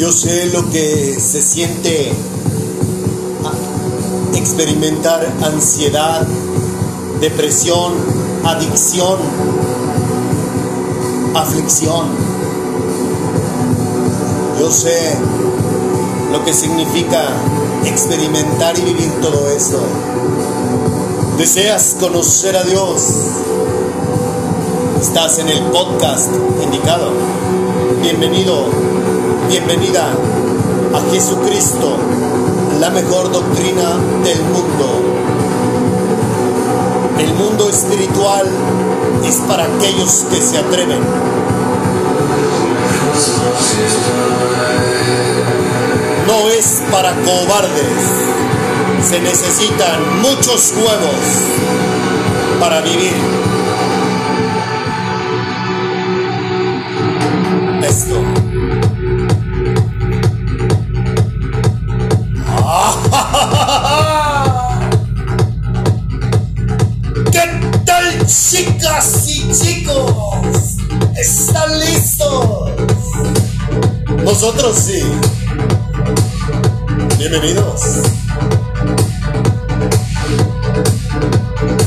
Yo sé lo que se siente experimentar ansiedad, depresión, adicción, aflicción. Yo sé lo que significa experimentar y vivir todo esto. ¿Deseas conocer a Dios? Estás en el podcast indicado. Bienvenido, bienvenida a Jesucristo, la mejor doctrina del mundo. El mundo espiritual es para aquellos que se atreven. No es para cobardes. Se necesitan muchos huevos para vivir. Esto. ¿Están listos? Nosotros sí. Bienvenidos.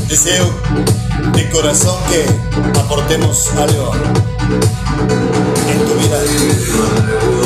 Deseo de corazón que aportemos algo en tu vida.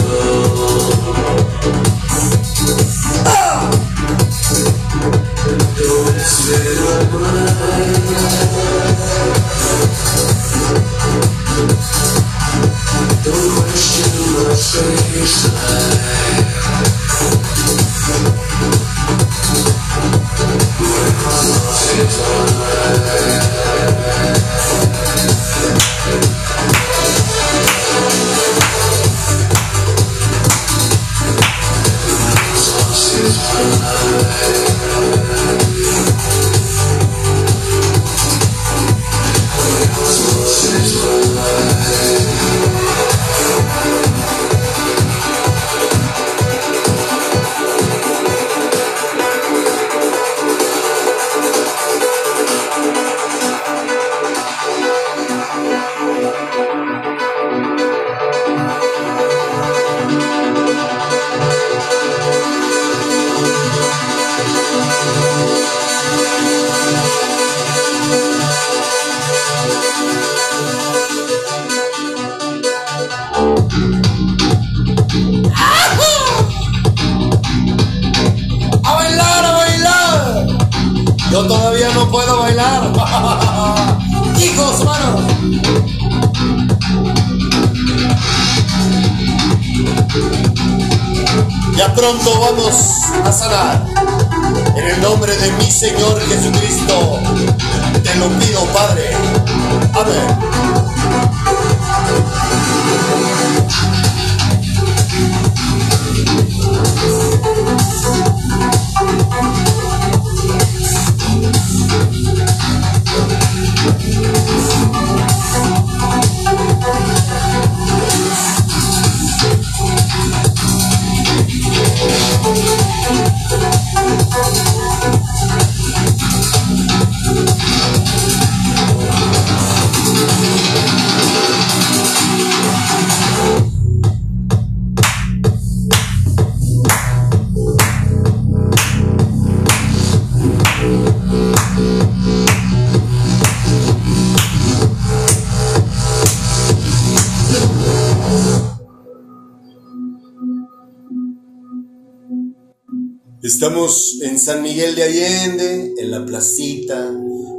Estamos en San Miguel de Allende, en la placita,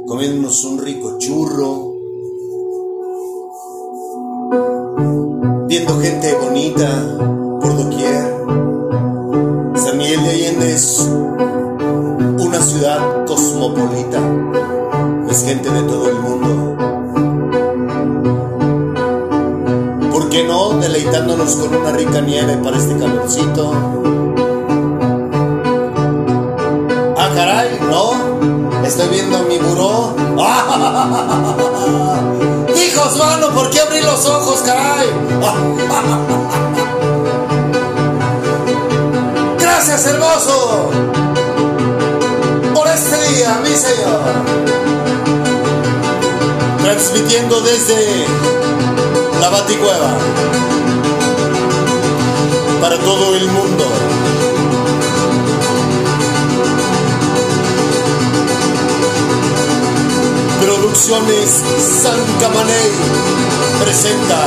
comiéndonos un rico churro, viendo gente bonita por doquier. San Miguel de Allende es una ciudad cosmopolita, es gente de todo el mundo. ¿Por qué no? Deleitándonos con una rica nieve para este calorcito. No. Estoy viendo mi buró. Hijos, mano, ¿por qué abrí los ojos, caray? Gracias, hermoso, por este día, mi Señor. Transmitiendo desde la Baticueva. para todo el mundo. Producciones San Camaney presenta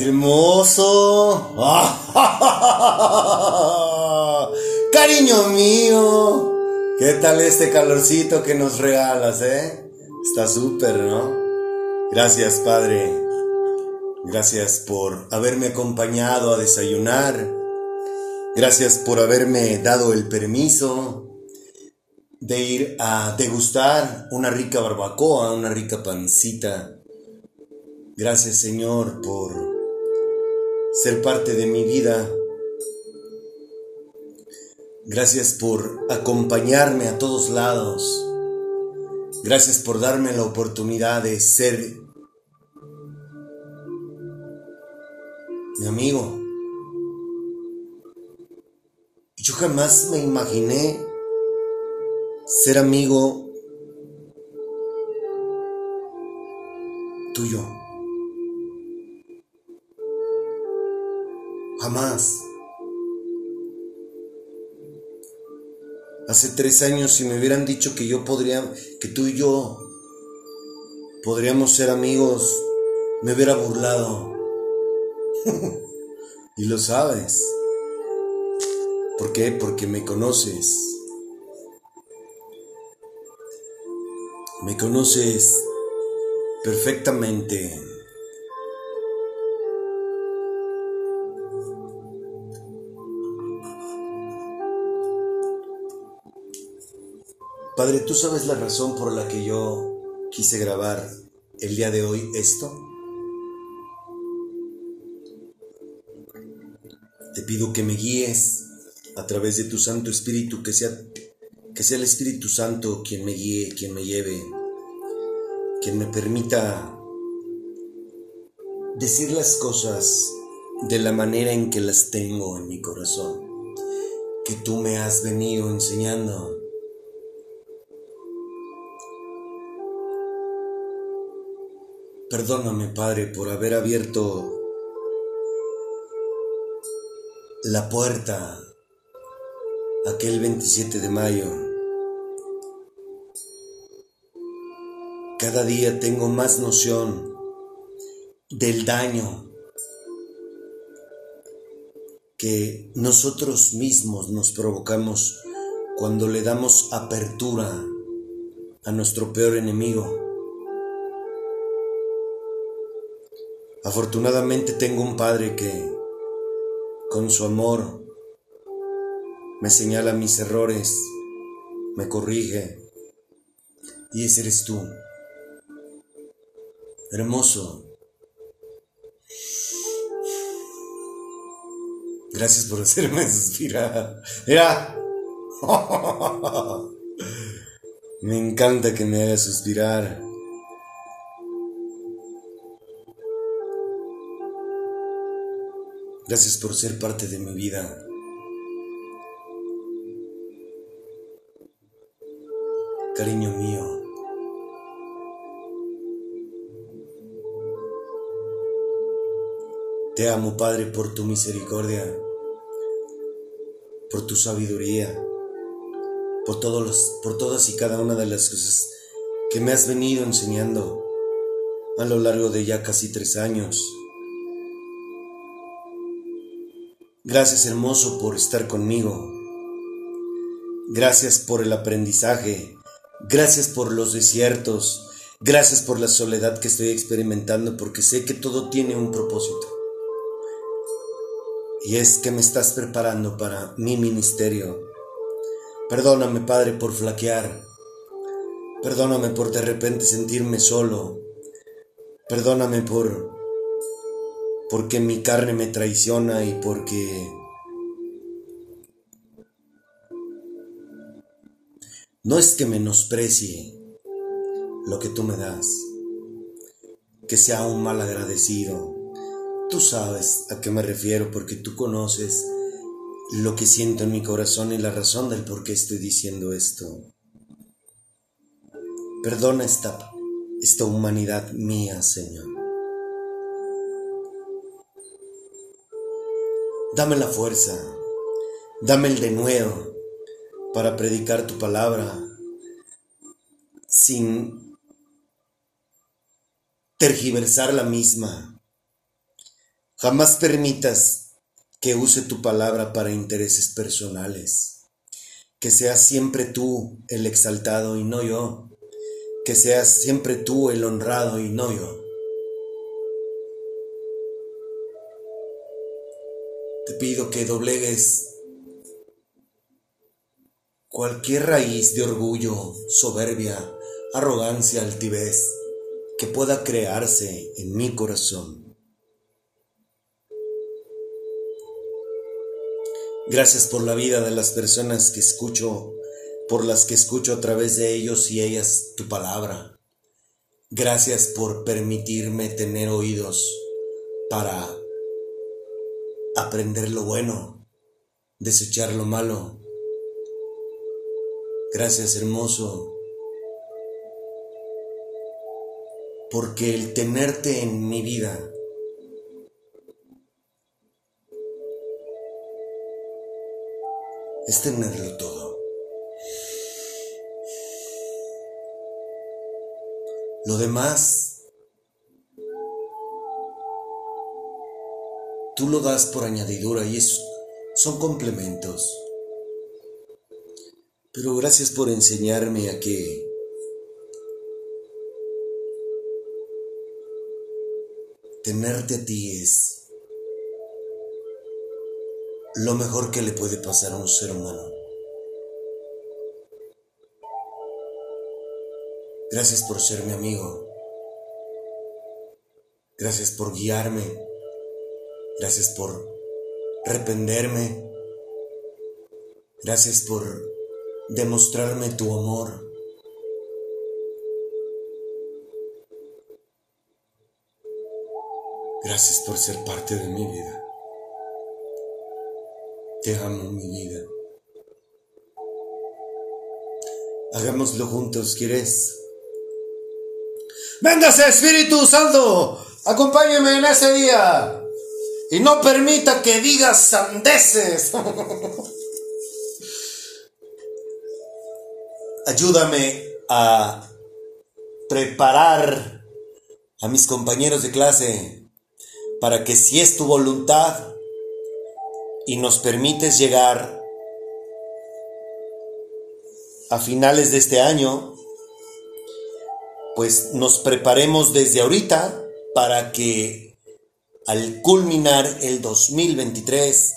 Hermoso. Cariño mío. ¿Qué tal este calorcito que nos regalas, eh? Está súper, ¿no? Gracias, Padre. Gracias por haberme acompañado a desayunar Gracias por haberme dado el permiso de ir a degustar una rica barbacoa, una rica pancita. Gracias Señor por ser parte de mi vida. Gracias por acompañarme a todos lados. Gracias por darme la oportunidad de ser mi amigo. Yo jamás me imaginé ser amigo tuyo. Jamás. Hace tres años si me hubieran dicho que yo podría, que tú y yo podríamos ser amigos, me hubiera burlado. y lo sabes. ¿Por qué? Porque me conoces. Me conoces perfectamente. Padre, ¿tú sabes la razón por la que yo quise grabar el día de hoy esto? Te pido que me guíes a través de tu Santo Espíritu, que sea, que sea el Espíritu Santo quien me guíe, quien me lleve, quien me permita decir las cosas de la manera en que las tengo en mi corazón, que tú me has venido enseñando. Perdóname, Padre, por haber abierto la puerta aquel 27 de mayo. Cada día tengo más noción del daño que nosotros mismos nos provocamos cuando le damos apertura a nuestro peor enemigo. Afortunadamente tengo un padre que, con su amor, me señala mis errores, me corrige, y ese eres tú. Hermoso, Gracias por hacerme suspirar. Mira. Me encanta que me hagas suspirar. Gracias por ser parte de mi vida. Cariño mío. Te amo, Padre, por tu misericordia, por tu sabiduría, por, todos por todas y cada una de las cosas que me has venido enseñando a lo largo de ya casi tres años. Gracias, hermoso, por estar conmigo. Gracias por el aprendizaje. Gracias por los desiertos. Gracias por la soledad que estoy experimentando porque sé que todo tiene un propósito. Y es que me estás preparando para mi ministerio. Perdóname, Padre, por flaquear. Perdóname por de repente sentirme solo. Perdóname por porque mi carne me traiciona y porque no es que menosprecie lo que tú me das, que sea un mal agradecido Tú sabes a qué me refiero porque tú conoces lo que siento en mi corazón y la razón del por qué estoy diciendo esto. Perdona esta, esta humanidad mía, Señor. Dame la fuerza, dame el denuedo para predicar tu palabra sin tergiversar la misma Jamás permitas que use tu palabra para intereses personales. Que seas siempre tú el exaltado y no yo. Que seas siempre tú el honrado y no yo. Te pido que doblegues cualquier raíz de orgullo, soberbia, arrogancia, altivez que pueda crearse en mi corazón. Gracias por la vida de las personas que escucho, por las que escucho a través de ellos y ellas tu palabra. Gracias por permitirme tener oídos para aprender lo bueno, desechar lo malo. Gracias hermoso, porque el tenerte en mi vida es tenerlo todo. Lo demás, tú lo das por añadidura y eso son complementos. Pero gracias por enseñarme a que tenerte a ti es lo mejor que le puede pasar a un ser humano. Gracias por ser mi amigo. Gracias por guiarme. Gracias por rependerme. Gracias por demostrarme tu amor. Gracias por ser parte de mi vida. Te amo, mi vida. Hagámoslo juntos, ¿quieres? ¡Véngase, Espíritu Santo! ¡Acompáñeme en ese día! Y no permita que digas sandeces. Ayúdame a preparar a mis compañeros de clase para que si es tu voluntad y nos permites llegar a finales de este año, pues nos preparemos desde ahorita para que al culminar el 2023,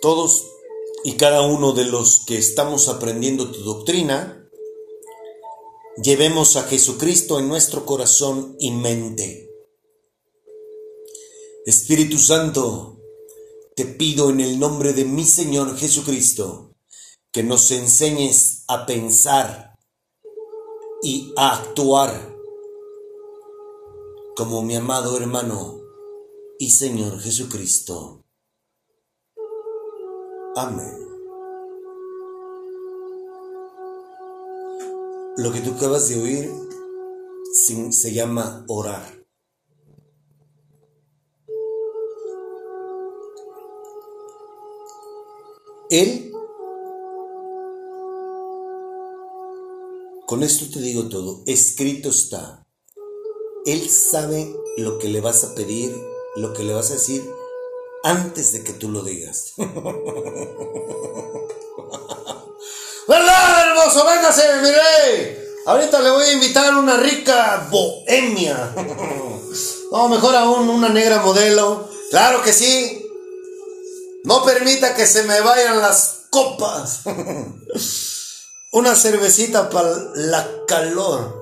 todos y cada uno de los que estamos aprendiendo tu doctrina, llevemos a Jesucristo en nuestro corazón y mente. Espíritu Santo, te pido en el nombre de mi Señor Jesucristo, que nos enseñes a pensar y a actuar como mi amado hermano y Señor Jesucristo. Amén. Lo que tú acabas de oír se llama orar. Él Con esto te digo todo, escrito está. Él sabe lo que le vas a pedir, lo que le vas a decir antes de que tú lo digas. ¿Verdad, hermoso? Véngase, mire. Ahorita le voy a invitar una rica bohemia. O mejor aún, una negra modelo. Claro que sí. No permita que se me vayan las copas. una cervecita para la calor.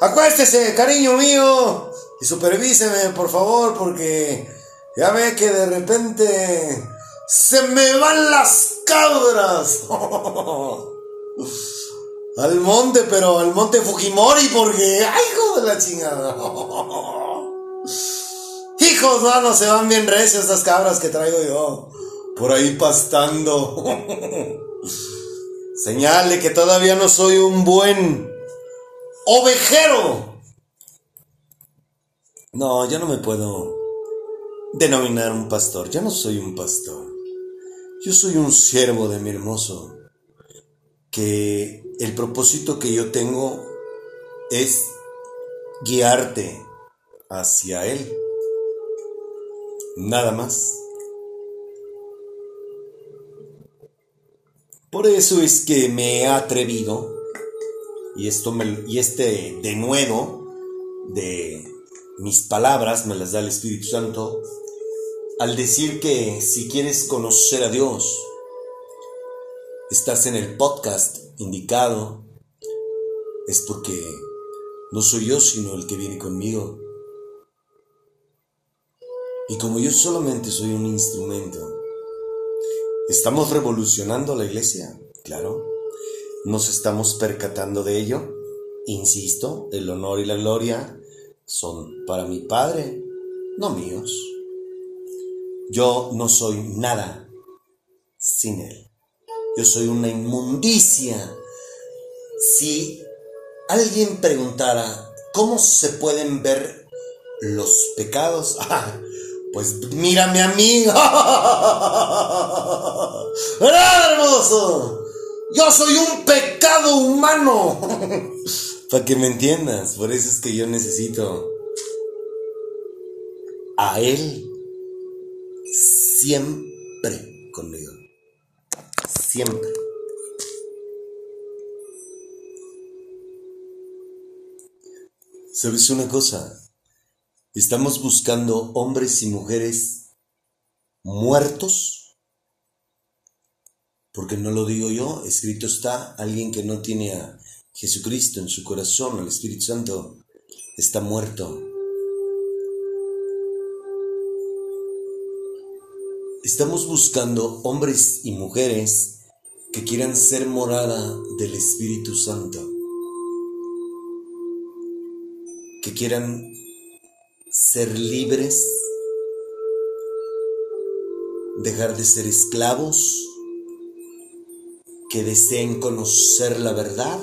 Acuéstese, cariño mío, y supervíseme, por favor, porque ya ve que de repente se me van las cabras. al monte, pero al monte Fujimori, porque, ay, hijo de la chingada. Hijos, no, se van bien recios estas cabras que traigo yo. Por ahí pastando. Señale que todavía no soy un buen ovejero. No, yo no me puedo denominar un pastor. Yo no soy un pastor. Yo soy un siervo de mi hermoso. Que el propósito que yo tengo es guiarte hacia Él. Nada más. Por eso es que me he atrevido, y, esto me, y este denuedo de mis palabras me las da el Espíritu Santo, al decir que si quieres conocer a Dios, estás en el podcast indicado, es porque no soy yo, sino el que viene conmigo. Y como yo solamente soy un instrumento, ¿Estamos revolucionando la iglesia? Claro. ¿Nos estamos percatando de ello? Insisto, el honor y la gloria son para mi Padre, no míos. Yo no soy nada sin Él. Yo soy una inmundicia. Si alguien preguntara, ¿cómo se pueden ver los pecados? Ah, pues mírame a mí. ¡Verdad, hermoso! Yo soy un pecado humano. Para que me entiendas. Por eso es que yo necesito a Él siempre conmigo. Siempre. ¿Sabes una cosa? Estamos buscando hombres y mujeres muertos, porque no lo digo yo, escrito está, alguien que no tiene a Jesucristo en su corazón, al Espíritu Santo, está muerto. Estamos buscando hombres y mujeres que quieran ser morada del Espíritu Santo, que quieran ser libres, dejar de ser esclavos, que deseen conocer la verdad.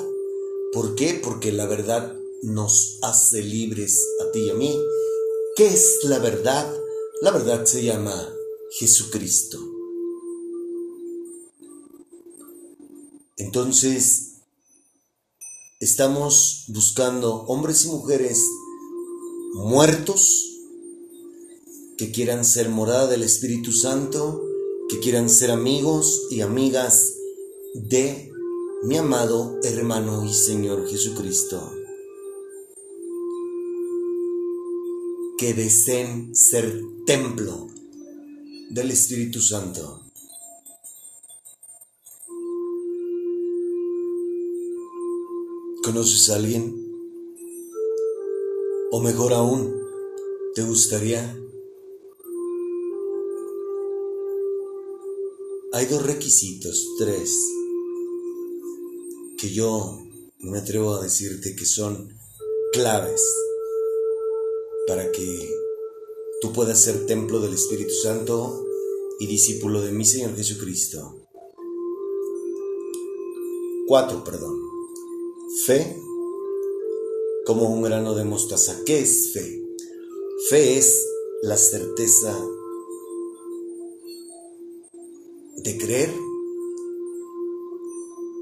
¿Por qué? Porque la verdad nos hace libres a ti y a mí. ¿Qué es la verdad? La verdad se llama Jesucristo. Entonces, estamos buscando hombres y mujeres muertos que quieran ser morada del Espíritu Santo, que quieran ser amigos y amigas de mi amado hermano y Señor Jesucristo. Que deseen ser templo del Espíritu Santo. ¿Conoces a alguien? O mejor aún, ¿te gustaría? Hay dos requisitos, tres, que yo me atrevo a decirte que son claves para que tú puedas ser templo del Espíritu Santo y discípulo de mi Señor Jesucristo. Cuatro, perdón. Fe como un grano de mostaza. ¿Qué es fe? Fe es la certeza de creer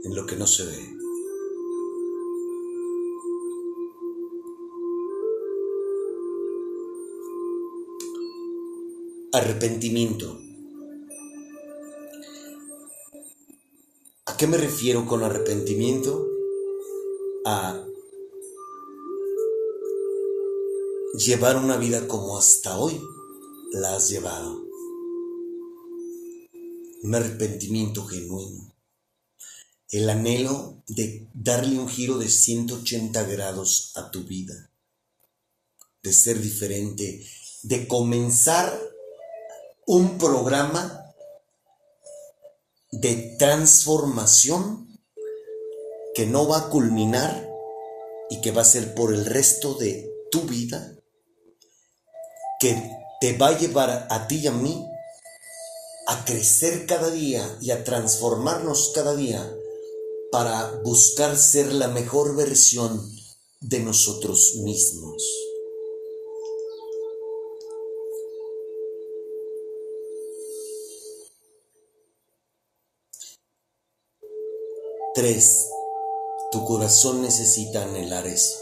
en lo que no se ve. Arrepentimiento. ¿A qué me refiero con arrepentimiento? A llevar una vida como hasta hoy la has llevado. Un arrepentimiento genuino. El anhelo de darle un giro de 180 grados a tu vida. De ser diferente. De comenzar un programa de transformación que no va a culminar y que va a ser por el resto de tu vida, que te va a llevar a ti y a mí a crecer cada día y a transformarnos cada día para buscar ser la mejor versión de nosotros mismos. Tres, tu corazón necesita anhelar eso.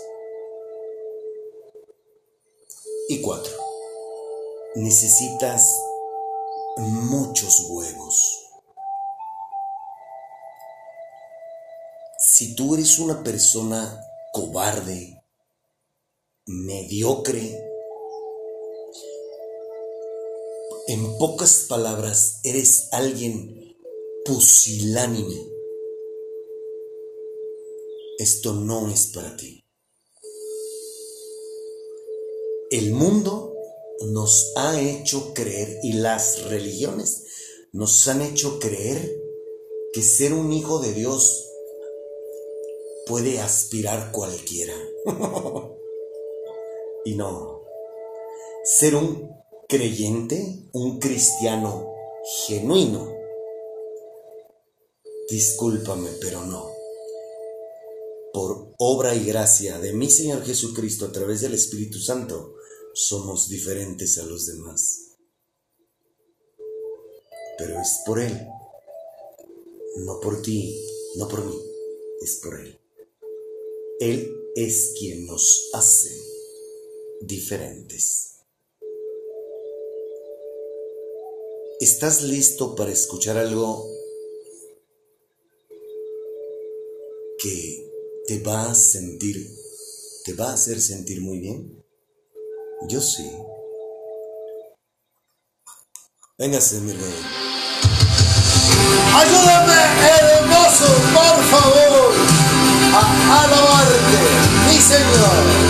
Y cuatro, necesitas muchos huevos. Si tú eres una persona cobarde, mediocre, en pocas palabras, eres alguien pusilánime, esto no es para ti. El mundo nos ha hecho creer y las religiones nos han hecho creer que ser un hijo de Dios puede aspirar cualquiera. y no. Ser un creyente, un cristiano genuino, discúlpame, pero no por obra y gracia de mi Señor Jesucristo a través del Espíritu Santo, somos diferentes a los demás. Pero es por Él, no por ti, no por mí, es por Él. Él es quien nos hace diferentes. ¿Estás listo para escuchar algo que te va a sentir, te va a hacer sentir muy bien. Yo sí. Véngase, mi rey. Ayúdame, hermoso, por favor, 这个。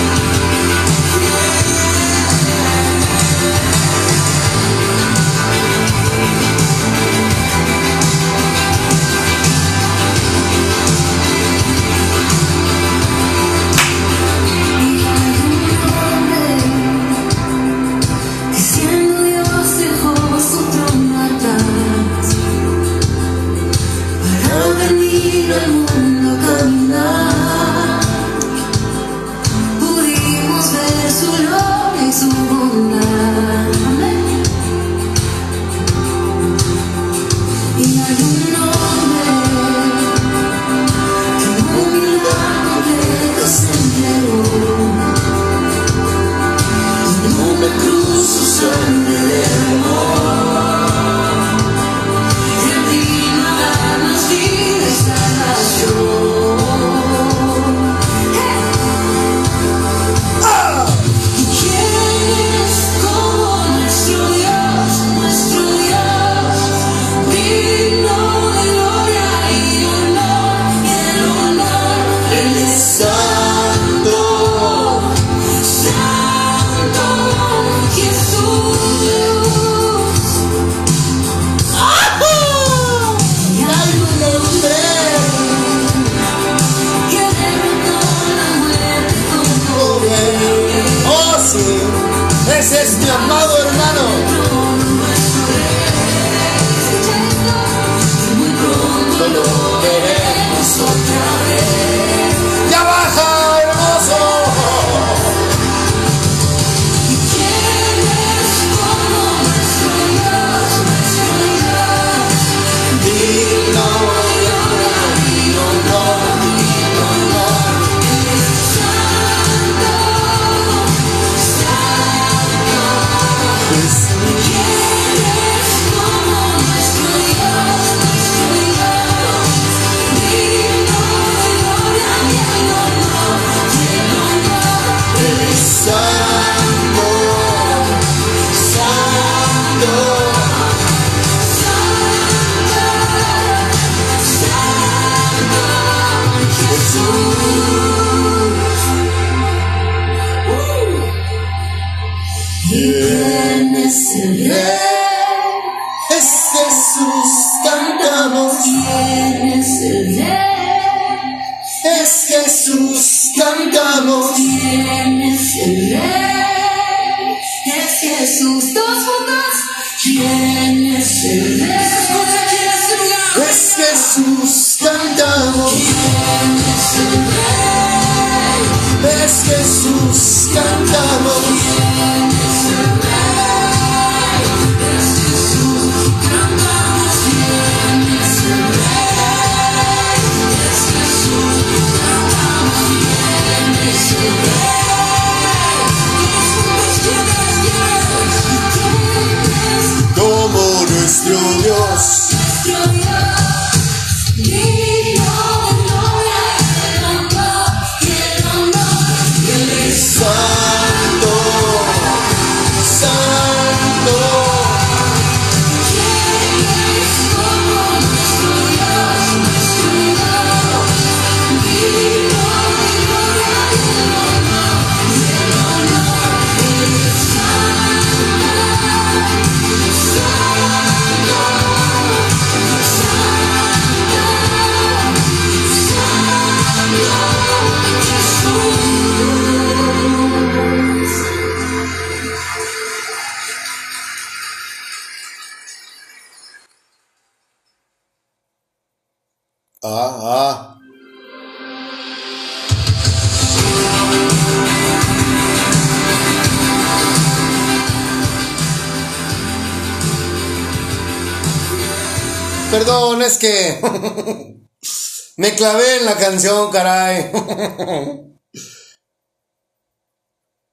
Me clavé en la canción, caray.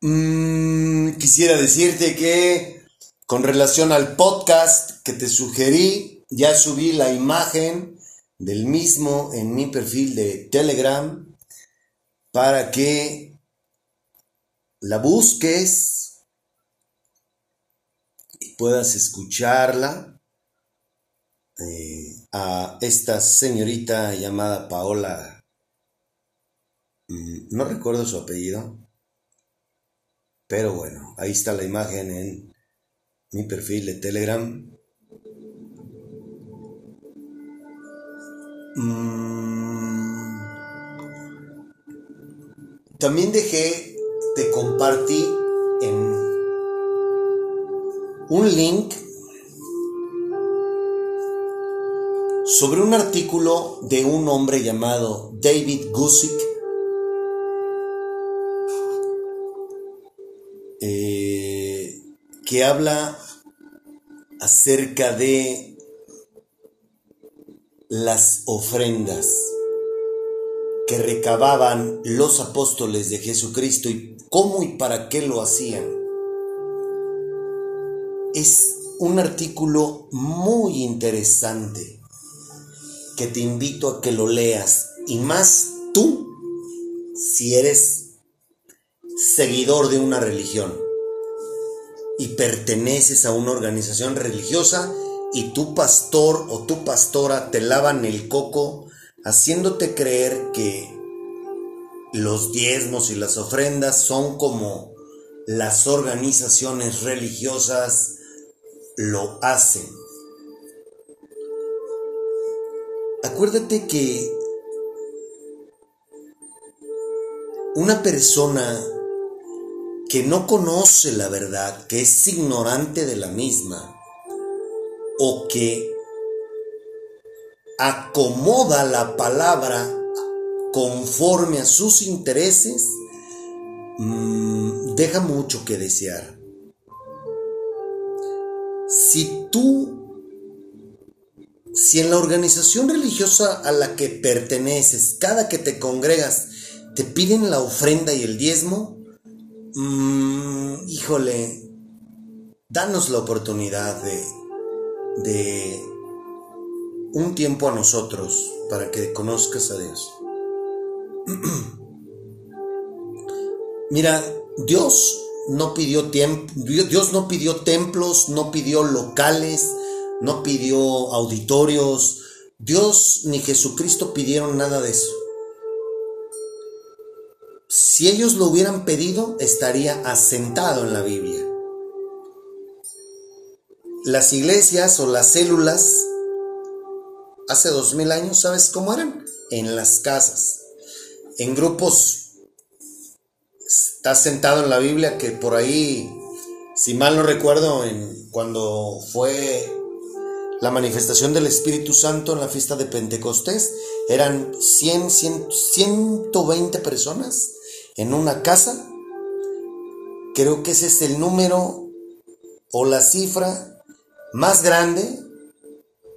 Mm, quisiera decirte que con relación al podcast que te sugerí, ya subí la imagen del mismo en mi perfil de Telegram para que la busques y puedas escucharla eh, a esta señorita llamada Paola. mm, No recuerdo su apellido, pero bueno, ahí está la imagen en mi perfil de Telegram. Mm. También dejé, te compartí en un link sobre un artículo de un hombre llamado David Gusick, eh, que habla acerca de las ofrendas que recababan los apóstoles de Jesucristo y cómo y para qué lo hacían. Es un artículo muy interesante que te invito a que lo leas y más tú si eres seguidor de una religión y perteneces a una organización religiosa y tu pastor o tu pastora te lavan el coco haciéndote creer que los diezmos y las ofrendas son como las organizaciones religiosas lo hacen. Acuérdate que una persona que no conoce la verdad, que es ignorante de la misma, o que acomoda la palabra conforme a sus intereses, mm, deja mucho que desear. Si tú, si en la organización religiosa a la que perteneces, cada que te congregas, te piden la ofrenda y el diezmo, mm, híjole, danos la oportunidad de, de un tiempo a nosotros para que conozcas a Dios. Mira, Dios no pidió tiempo, Dios no pidió templos, no pidió locales, no pidió auditorios. Dios ni Jesucristo pidieron nada de eso. Si ellos lo hubieran pedido, estaría asentado en la Biblia. Las iglesias o las células hace dos mil años, ¿sabes cómo eran? En las casas, en grupos. Está sentado en la Biblia que por ahí, si mal no recuerdo, en, cuando fue la manifestación del Espíritu Santo en la fiesta de Pentecostés, eran 100, 100 120 personas en una casa. Creo que ese es el número o la cifra más grande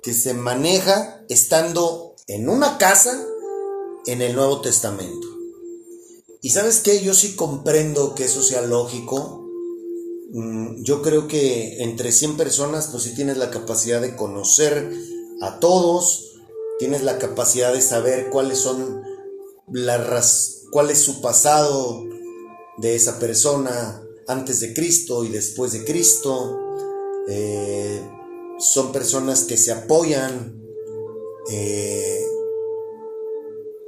que se maneja estando en una casa en el Nuevo Testamento. Y sabes qué, yo sí comprendo que eso sea lógico. Mm, yo creo que entre 100 personas, pues sí tienes la capacidad de conocer a todos, tienes la capacidad de saber cuáles son las cuál es su pasado de esa persona antes de Cristo y después de Cristo. Eh, son personas que se apoyan eh,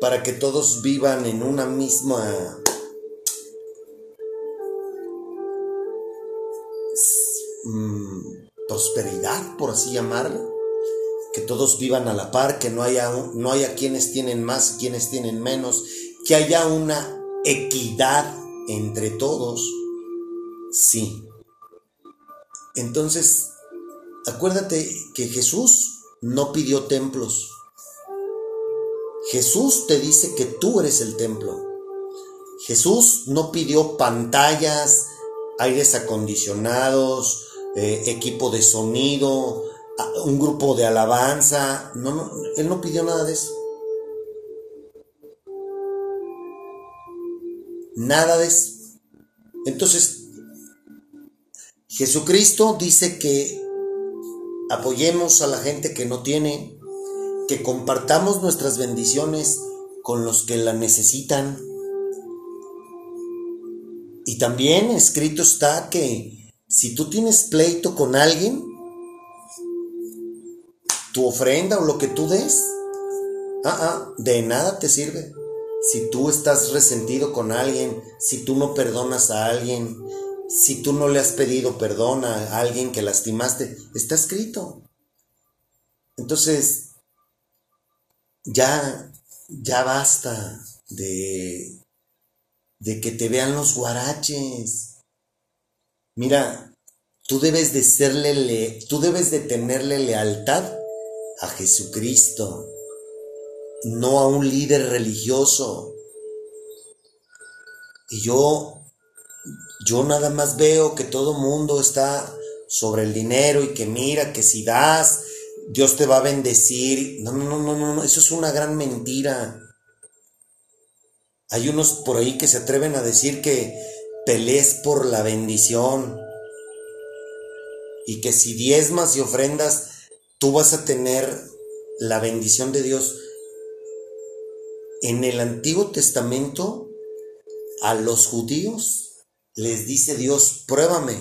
para que todos vivan en una misma mm, prosperidad, por así llamarlo. Que todos vivan a la par, que no haya, no haya quienes tienen más y quienes tienen menos, que haya una equidad entre todos. Sí. Entonces, acuérdate que Jesús no pidió templos. Jesús te dice que tú eres el templo. Jesús no pidió pantallas, aires acondicionados, eh, equipo de sonido, un grupo de alabanza. No, no, él no pidió nada de eso. Nada de eso. Entonces, Jesucristo dice que apoyemos a la gente que no tiene, que compartamos nuestras bendiciones con los que la necesitan. Y también escrito está que si tú tienes pleito con alguien, tu ofrenda o lo que tú des, ah, ah, de nada te sirve. Si tú estás resentido con alguien, si tú no perdonas a alguien, si tú no le has pedido perdón a alguien que lastimaste, está escrito. Entonces, ya, ya basta de, de que te vean los guaraches. Mira, tú debes de serle, tú debes de tenerle lealtad a Jesucristo, no a un líder religioso. Y yo yo nada más veo que todo mundo está sobre el dinero y que mira que si das, Dios te va a bendecir. No, no, no, no, no, eso es una gran mentira. Hay unos por ahí que se atreven a decir que pelees por la bendición y que si diezmas y ofrendas, tú vas a tener la bendición de Dios. En el Antiguo Testamento, a los judíos les dice Dios, pruébame,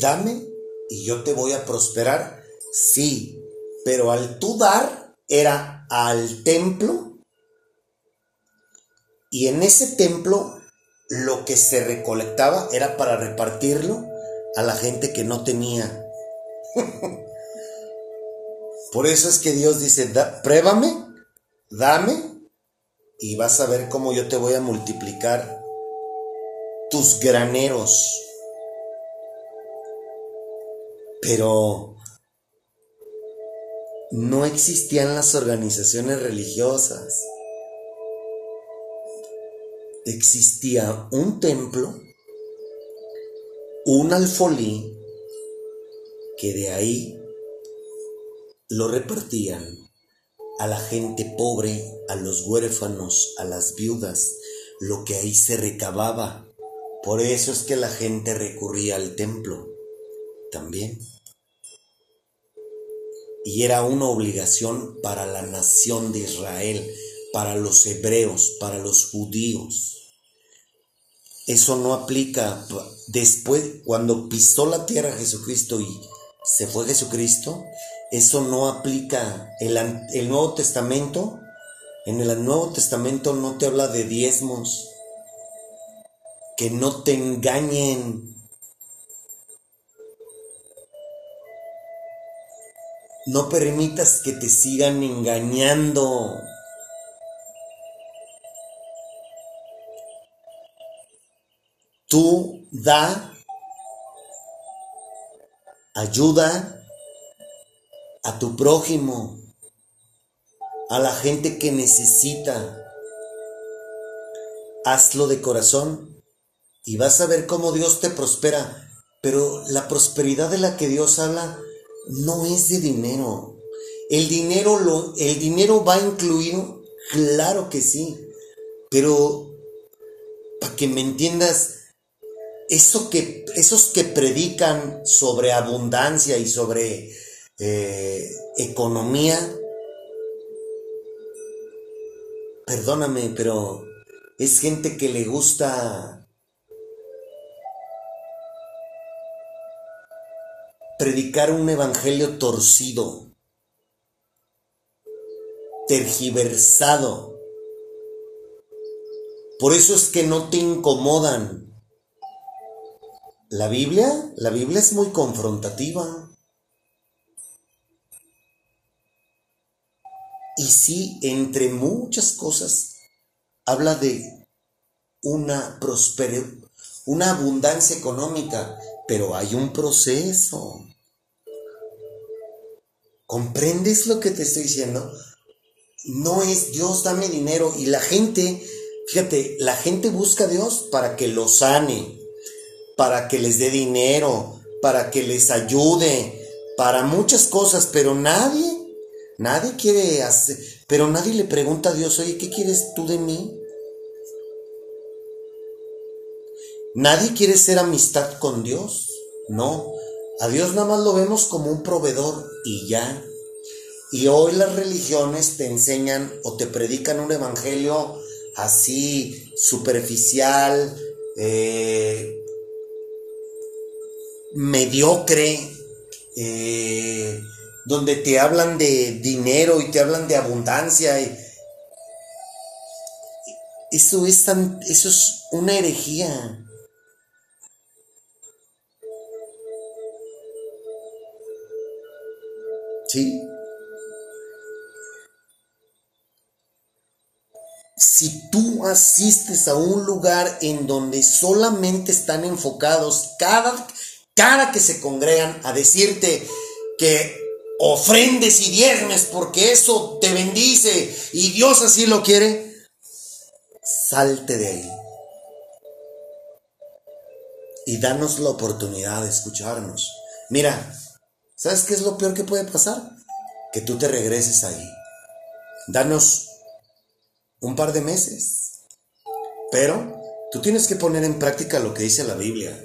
dame y yo te voy a prosperar. Sí, pero al tú dar era al templo y en ese templo lo que se recolectaba era para repartirlo a la gente que no tenía. Por eso es que Dios dice, pruébame, dame y vas a ver cómo yo te voy a multiplicar tus graneros. Pero no existían las organizaciones religiosas. Existía un templo, un alfolí, que de ahí lo repartían a la gente pobre, a los huérfanos, a las viudas, lo que ahí se recababa. Por eso es que la gente recurría al templo también. Y era una obligación para la nación de Israel, para los hebreos, para los judíos. Eso no aplica después, cuando pisó la tierra Jesucristo y se fue Jesucristo, eso no aplica. El, el Nuevo Testamento En el Nuevo Testamento no te habla de diezmos. Que no te engañen. No permitas que te sigan engañando. Tú da ayuda a tu prójimo, a la gente que necesita. Hazlo de corazón y vas a ver cómo Dios te prospera. Pero la prosperidad de la que Dios habla no es de dinero. El dinero, lo, el dinero va incluido, claro que sí. Pero para que me entiendas, eso que, esos que predican sobre abundancia y sobre eh, economía, perdóname, pero es gente que le gusta predicar un evangelio torcido, tergiversado. Por eso es que no te incomodan. La Biblia, la Biblia es muy confrontativa. Y sí, entre muchas cosas, habla de una prosperidad, una abundancia económica, pero hay un proceso. ¿Comprendes lo que te estoy diciendo? No es Dios, dame dinero. Y la gente, fíjate, la gente busca a Dios para que lo sane, para que les dé dinero, para que les ayude, para muchas cosas, pero nadie, nadie quiere hacer, pero nadie le pregunta a Dios, oye, ¿qué quieres tú de mí? Nadie quiere ser amistad con Dios, no. A Dios nada más lo vemos como un proveedor y ya. Y hoy las religiones te enseñan o te predican un evangelio así superficial, eh, mediocre, eh, donde te hablan de dinero y te hablan de abundancia. Eso, es tan, eso es una herejía. ¿Sí? Si tú asistes a un lugar en donde solamente están enfocados cada, cada que se congregan a decirte que ofrendes y diezmes porque eso te bendice y Dios así lo quiere, salte de ahí. Y danos la oportunidad de escucharnos. Mira, ¿sabes qué es lo peor que puede pasar? Que tú te regreses ahí. Danos un par de meses. Pero tú tienes que poner en práctica lo que dice la Biblia.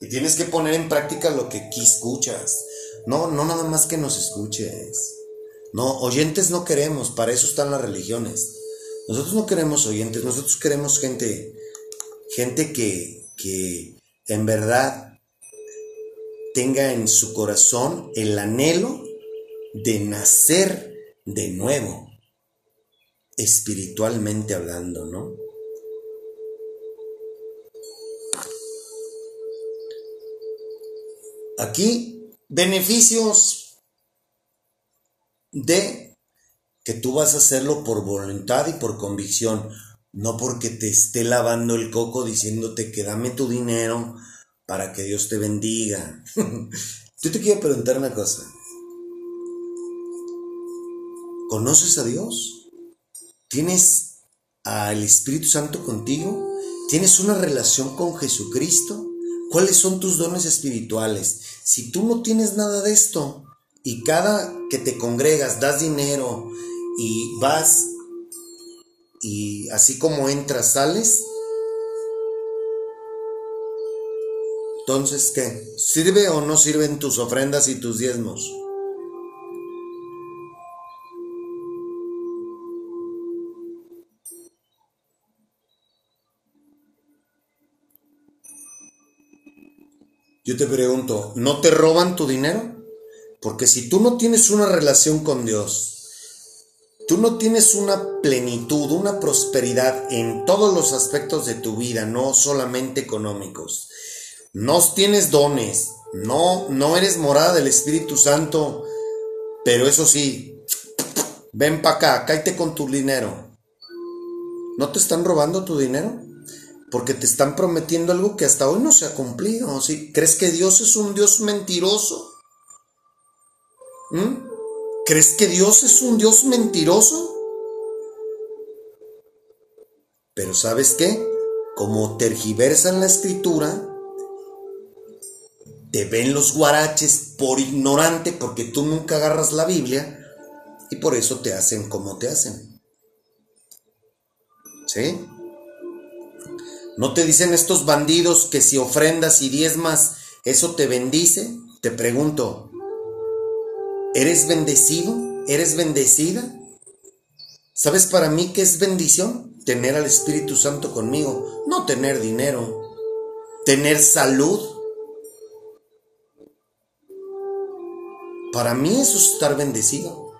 Y tienes que poner en práctica lo que aquí escuchas. No, no nada más que nos escuches. No, oyentes no queremos, para eso están las religiones. Nosotros no queremos oyentes, nosotros queremos gente, gente que, que en verdad tenga en su corazón el anhelo de nacer de nuevo, espiritualmente hablando, ¿no? Aquí, beneficios de que tú vas a hacerlo por voluntad y por convicción, no porque te esté lavando el coco diciéndote que dame tu dinero para que Dios te bendiga. Yo te quiero preguntar una cosa. ¿Conoces a Dios? ¿Tienes al Espíritu Santo contigo? ¿Tienes una relación con Jesucristo? ¿Cuáles son tus dones espirituales? Si tú no tienes nada de esto y cada que te congregas das dinero y vas y así como entras sales, entonces ¿qué? ¿Sirve o no sirven tus ofrendas y tus diezmos? Yo te pregunto, ¿no te roban tu dinero? Porque si tú no tienes una relación con Dios tú no tienes una plenitud, una prosperidad en todos los aspectos de tu vida, no solamente económicos. No tienes dones, no, no eres morada del Espíritu Santo, pero eso sí, ven para acá, cállate con tu dinero. ¿No te están robando tu dinero? Porque te están prometiendo algo que hasta hoy no se ha cumplido. ¿sí? ¿Crees que Dios es un Dios mentiroso? ¿Mm? ¿Crees que Dios es un Dios mentiroso? Pero ¿sabes qué? Como tergiversan la escritura, te ven los guaraches por ignorante porque tú nunca agarras la Biblia y por eso te hacen como te hacen. ¿Sí? ¿No te dicen estos bandidos que si ofrendas y diezmas, eso te bendice? Te pregunto, ¿eres bendecido? ¿Eres bendecida? ¿Sabes para mí qué es bendición? Tener al Espíritu Santo conmigo, no tener dinero, tener salud, Para mí eso es estar bendecido.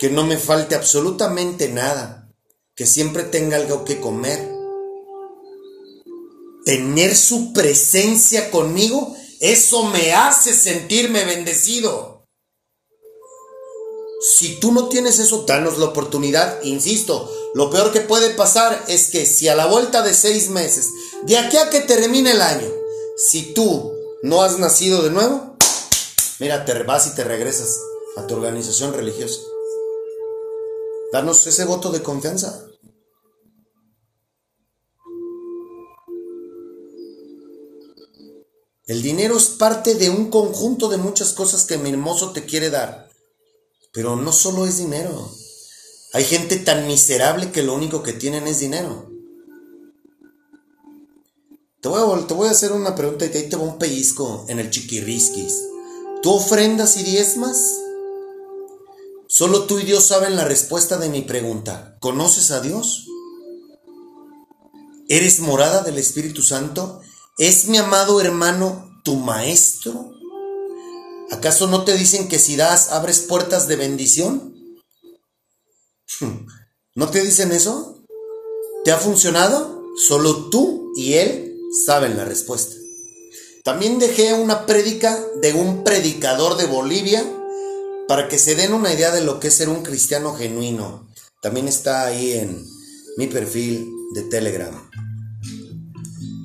Que no me falte absolutamente nada. Que siempre tenga algo que comer. Tener su presencia conmigo, eso me hace sentirme bendecido. Si tú no tienes eso, danos la oportunidad. Insisto, lo peor que puede pasar es que si a la vuelta de seis meses, de aquí a que termine el año, si tú no has nacido de nuevo, Mira, te vas y te regresas a tu organización religiosa. Danos ese voto de confianza. El dinero es parte de un conjunto de muchas cosas que mi hermoso te quiere dar. Pero no solo es dinero. Hay gente tan miserable que lo único que tienen es dinero. Te voy a, te hacer una pregunta y ahí te va un pellizco en el chiquirrisquis. ¿Tú ofrendas y diezmas? Solo tú y Dios saben la respuesta de mi pregunta. ¿Conoces a Dios? ¿Eres morada del Espíritu Santo? ¿Es mi amado hermano tu maestro? ¿Acaso no te dicen que si das abres puertas de bendición? ¿No te dicen eso? ¿Te ha funcionado? Solo tú y Él saben la respuesta. También dejé una prédica de un predicador de Bolivia para que se den una idea de lo que es ser un cristiano genuino. También está ahí en mi perfil de Telegram.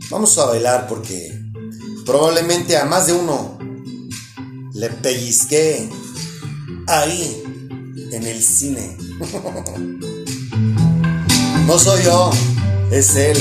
Vamos a bailar porque probablemente a más de uno le pellizqué ahí en el cine. no soy yo, es él.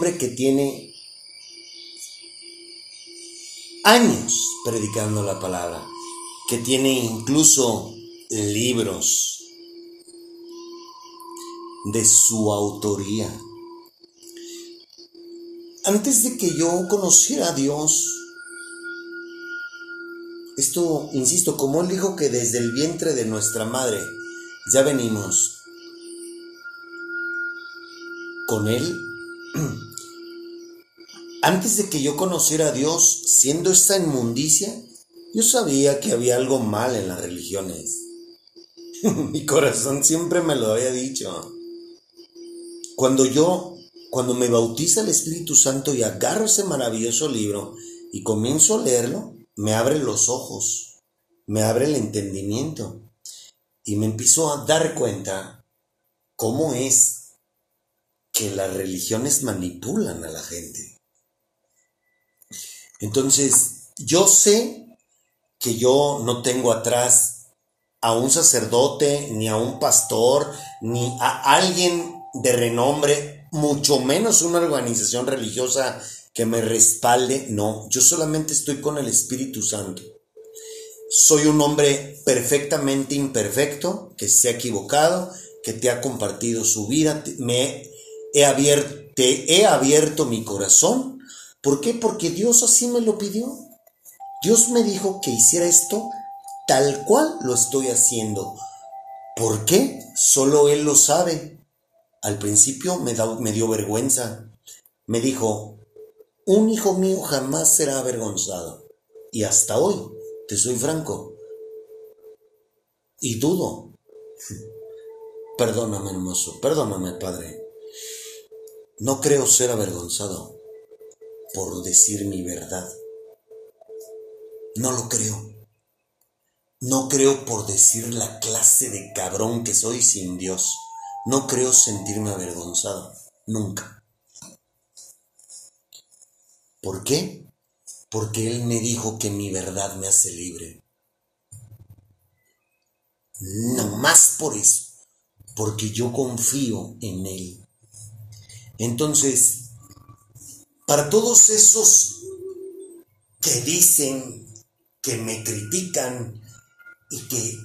Que tiene años predicando la palabra, que tiene incluso libros de su autoría. Antes de que yo conociera a Dios, esto, insisto, como él dijo que desde el vientre de nuestra madre ya venimos con Él. Antes de que yo conociera a Dios, siendo esta inmundicia, yo sabía que había algo mal en las religiones. Mi corazón siempre me lo había dicho. Cuando yo, cuando me bautiza el Espíritu Santo y agarro ese maravilloso libro y comienzo a leerlo, me abre los ojos, me abre el entendimiento y me empiezo a dar cuenta cómo es que las religiones manipulan a la gente. Entonces, yo sé que yo no tengo atrás a un sacerdote, ni a un pastor, ni a alguien de renombre, mucho menos una organización religiosa que me respalde. No, yo solamente estoy con el Espíritu Santo. Soy un hombre perfectamente imperfecto, que se ha equivocado, que te ha compartido su vida, me he abierto, te he abierto mi corazón. ¿Por qué? Porque Dios así me lo pidió. Dios me dijo que hiciera esto tal cual lo estoy haciendo. ¿Por qué? Solo Él lo sabe. Al principio me, me dio vergüenza. Me dijo, un hijo mío jamás será avergonzado. Y hasta hoy, te soy franco. Y dudo. Perdóname, hermoso. Perdóname, Padre. No creo ser avergonzado por decir mi verdad. No lo creo. No creo por decir la clase de cabrón que soy sin Dios. No creo sentirme avergonzado. Nunca. ¿Por qué? Porque Él me dijo que mi verdad me hace libre. No más por eso. Porque yo confío en Él. Entonces, para todos esos que dicen, que me critican y que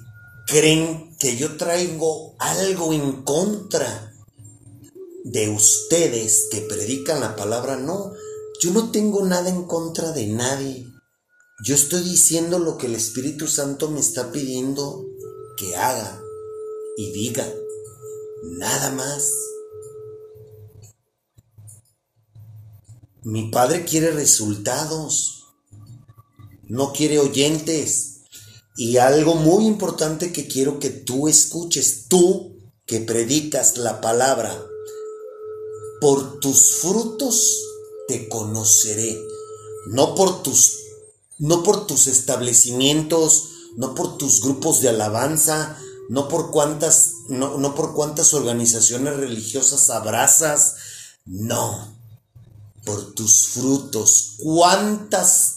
creen que yo traigo algo en contra de ustedes que predican la palabra, no, yo no tengo nada en contra de nadie. Yo estoy diciendo lo que el Espíritu Santo me está pidiendo que haga y diga, nada más. Mi padre quiere resultados, no quiere oyentes. Y algo muy importante que quiero que tú escuches, tú que predicas la palabra, por tus frutos te conoceré, no por tus no por tus establecimientos, no por tus grupos de alabanza, no por cuántas no, no por cuántas organizaciones religiosas abrazas, no, por tus frutos. ¿Cuántas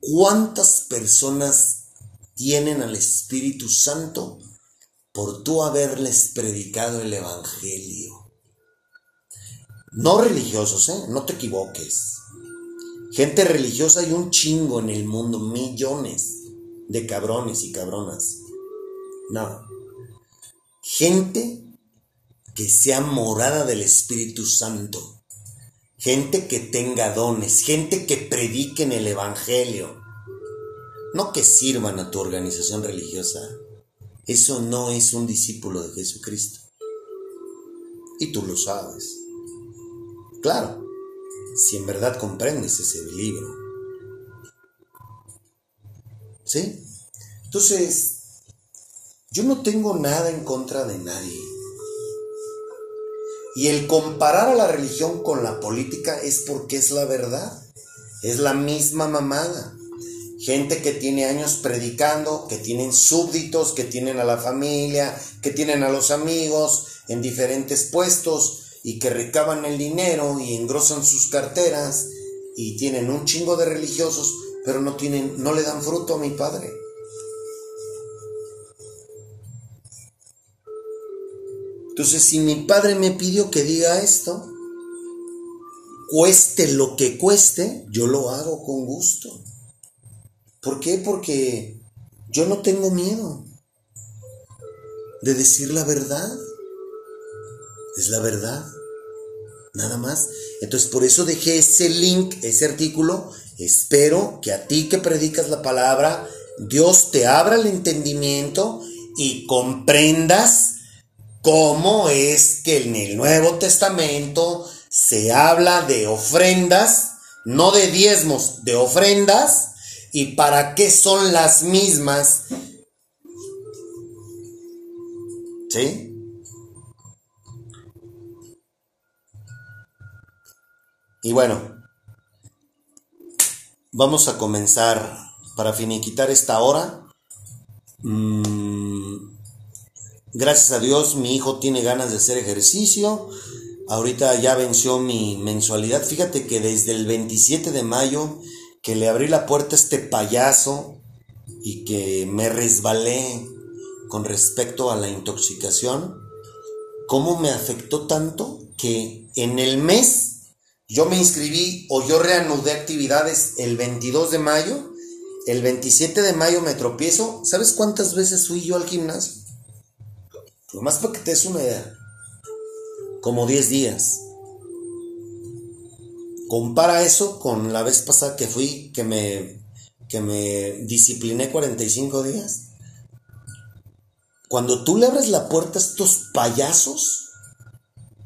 cuántas personas tienen al Espíritu Santo por tú haberles predicado el Evangelio? No religiosos, ¿eh? No te equivoques. Gente religiosa hay un chingo en el mundo, millones de cabrones y cabronas. No. Gente que sea morada del Espíritu Santo. Gente que tenga dones, gente que prediquen el Evangelio. No que sirvan a tu organización religiosa. Eso no es un discípulo de Jesucristo. Y tú lo sabes. Claro, si en verdad comprendes ese libro. ¿Sí? Entonces, yo no tengo nada en contra de nadie. Y el comparar a la religión con la política es porque es la verdad. Es la misma mamada. Gente que tiene años predicando, que tienen súbditos, que tienen a la familia, que tienen a los amigos en diferentes puestos y que recaban el dinero y engrosan sus carteras y tienen un chingo de religiosos, pero no tienen no le dan fruto a mi padre. Entonces, si mi padre me pidió que diga esto, cueste lo que cueste, yo lo hago con gusto. ¿Por qué? Porque yo no tengo miedo de decir la verdad. Es la verdad. Nada más. Entonces, por eso dejé ese link, ese artículo. Espero que a ti que predicas la palabra, Dios te abra el entendimiento y comprendas cómo es que en el Nuevo Testamento se habla de ofrendas, no de diezmos, de ofrendas, y para qué son las mismas. ¿Sí? Y bueno, vamos a comenzar para finiquitar esta hora. Mm, gracias a Dios mi hijo tiene ganas de hacer ejercicio. Ahorita ya venció mi mensualidad. Fíjate que desde el 27 de mayo que le abrí la puerta a este payaso y que me resbalé con respecto a la intoxicación, ¿cómo me afectó tanto que en el mes yo me inscribí o yo reanudé actividades el 22 de mayo, el 27 de mayo me tropiezo, ¿sabes cuántas veces fui yo al gimnasio? Lo más para que te des una idea, como 10 días. Compara eso con la vez pasada que fui, que me, que me discipliné 45 días. Cuando tú le abres la puerta a estos payasos,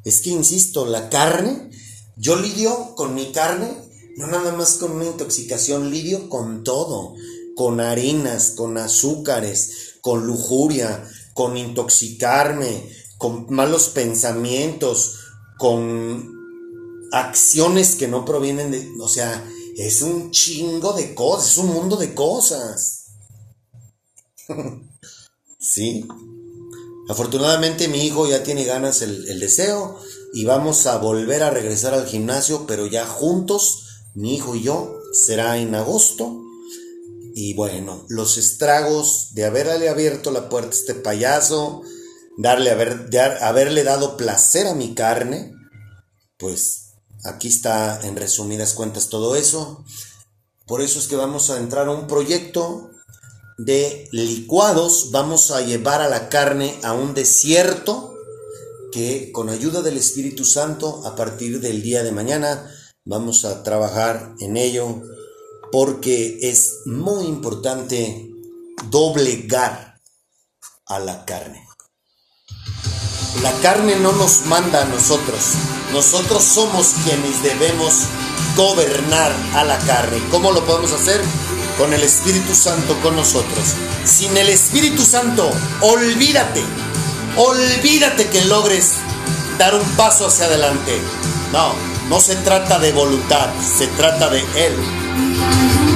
es que insisto, la carne, yo lidio con mi carne, no nada más con una intoxicación, lidio con todo, con harinas, con azúcares, con lujuria, con intoxicarme, con malos pensamientos, con acciones que no provienen de, o sea, es un chingo de cosas, es un mundo de cosas. sí. Afortunadamente mi hijo ya tiene ganas el, el, deseo y vamos a volver a regresar al gimnasio, pero ya juntos, mi hijo y yo, será en agosto. Y bueno, los estragos de haberle abierto la puerta a este payaso, darle, haber, haberle dado placer a mi carne, pues Aquí está en resumidas cuentas todo eso. Por eso es que vamos a entrar a un proyecto de licuados. Vamos a llevar a la carne a un desierto que con ayuda del Espíritu Santo a partir del día de mañana vamos a trabajar en ello porque es muy importante doblegar a la carne. La carne no nos manda a nosotros. Nosotros somos quienes debemos gobernar a la carne. ¿Cómo lo podemos hacer? Con el Espíritu Santo con nosotros. Sin el Espíritu Santo, olvídate. Olvídate que logres dar un paso hacia adelante. No, no se trata de voluntad, se trata de Él.